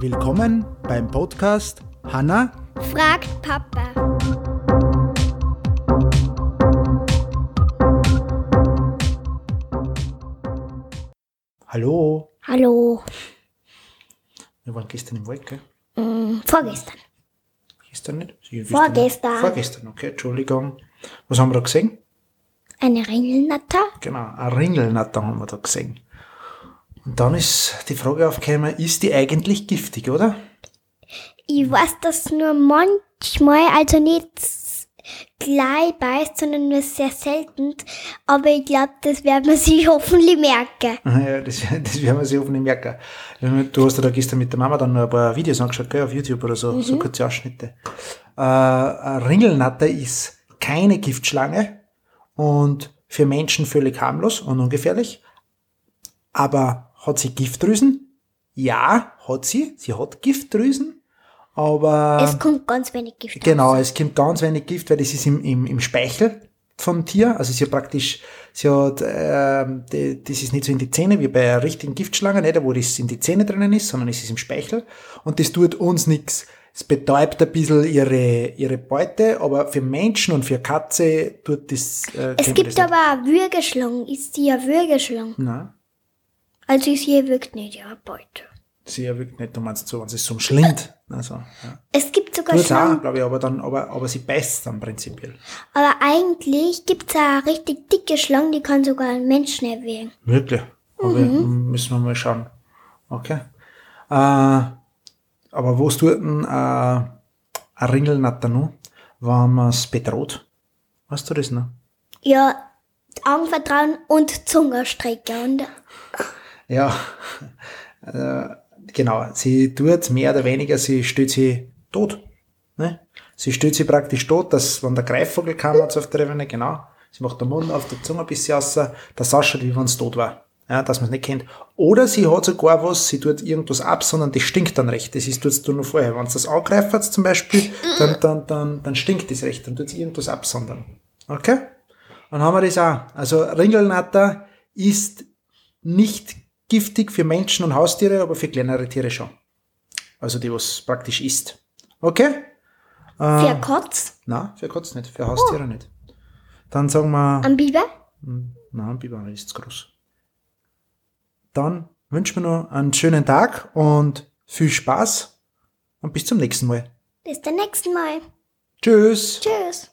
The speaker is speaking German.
Willkommen beim Podcast Hanna Fragt Papa. Hallo. Hallo. Wir waren gestern im Wald, gell? Mm, vorgestern. Gestern nicht? Sie Vorgestern. nicht. Vorgestern, okay, Entschuldigung. Was haben wir da gesehen? Eine Ringelnatter? Genau, ein Ringelnatter haben wir da gesehen. Und dann ist die Frage aufgekommen, ist die eigentlich giftig, oder? Ich weiß das nur manchmal, also nicht gleich beißt, sondern nur sehr selten. Aber ich glaube, das werden wir sich hoffentlich merken. Ja, das, das werden wir sich hoffentlich merken. Du hast ja da gestern mit der Mama dann noch ein paar Videos angeschaut, gell, auf YouTube oder so, so kurze Ausschnitte. Äh, Ringelnatter ist keine Giftschlange und für Menschen völlig harmlos und ungefährlich. Aber hat sie Giftdrüsen? Ja, hat sie. Sie hat Giftdrüsen. Aber Es kommt ganz wenig Gift Genau, raus. es kommt ganz wenig Gift, weil das ist im, im, im Speichel vom Tier. Also sie hat praktisch, sie hat, ähm, die, das ist nicht so in die Zähne wie bei einer richtigen Giftschlange, nicht, wo das in die Zähne drinnen ist, sondern es ist im Speichel. Und das tut uns nichts. Es betäubt ein bisschen ihre, ihre Beute, aber für Menschen und für Katze tut das. Äh, Es gibt das aber Würgeschlangen. Ist sie ja Würgeschlangen? Nein, Also sie wirkt nicht ihre Beute. sie erwürgt nicht, du meinst so, wenn sie es so schlingt. Also, ja. Es gibt sogar Tut's auch, Schlangen. glaube ich, aber dann, aber, aber sie beißt dann prinzipiell. Aber eigentlich gibt's auch richtig dicke Schlangen, die kann sogar einen Menschen erwähnen. Wirklich? Aber müssen wir mal schauen. Okay. Äh, aber wo tut denn äh, ein Ringelnatter noch, wenn man es bedroht? Weißt du das noch? Ja, Augenvertrauen und Zungenstrecke. Und Ja, äh, genau. Sie tut mehr oder weniger, sie stellt sie tot. Ne? Sie stellt sie praktisch tot, dass, wenn der Greifvogel kam, hat's auf der Ebene, genau. Sie macht den Mund auf, der Zunge ein bisschen raus, das ausschaut, wie wenn es tot war. Ja, dass man es nicht kennt. Oder sie hat sogar was, sie tut irgendwas ab, sondern das stinkt dann recht. Das ist, tut's du nur vorher. Wenn sie das angreift zum Beispiel, dann, dann, dann, dann stinkt das recht, dann tut irgendwas absondern. Okay? Dann haben wir das auch. Also Ringelnatter ist nicht giftig für Menschen und Haustiere, aber für kleinere Tiere schon. Also die, was praktisch isst. Okay? für Kotz, Na, für Katz nicht, für Haustiere nicht. Dann sagen wir, am Biber. na, Biber ist zu groß. Dann wünschen wir noch einen schönen Tag und viel Spaß und bis zum nächsten Mal. Bis zum nächsten Mal. Tschüss. Tschüss.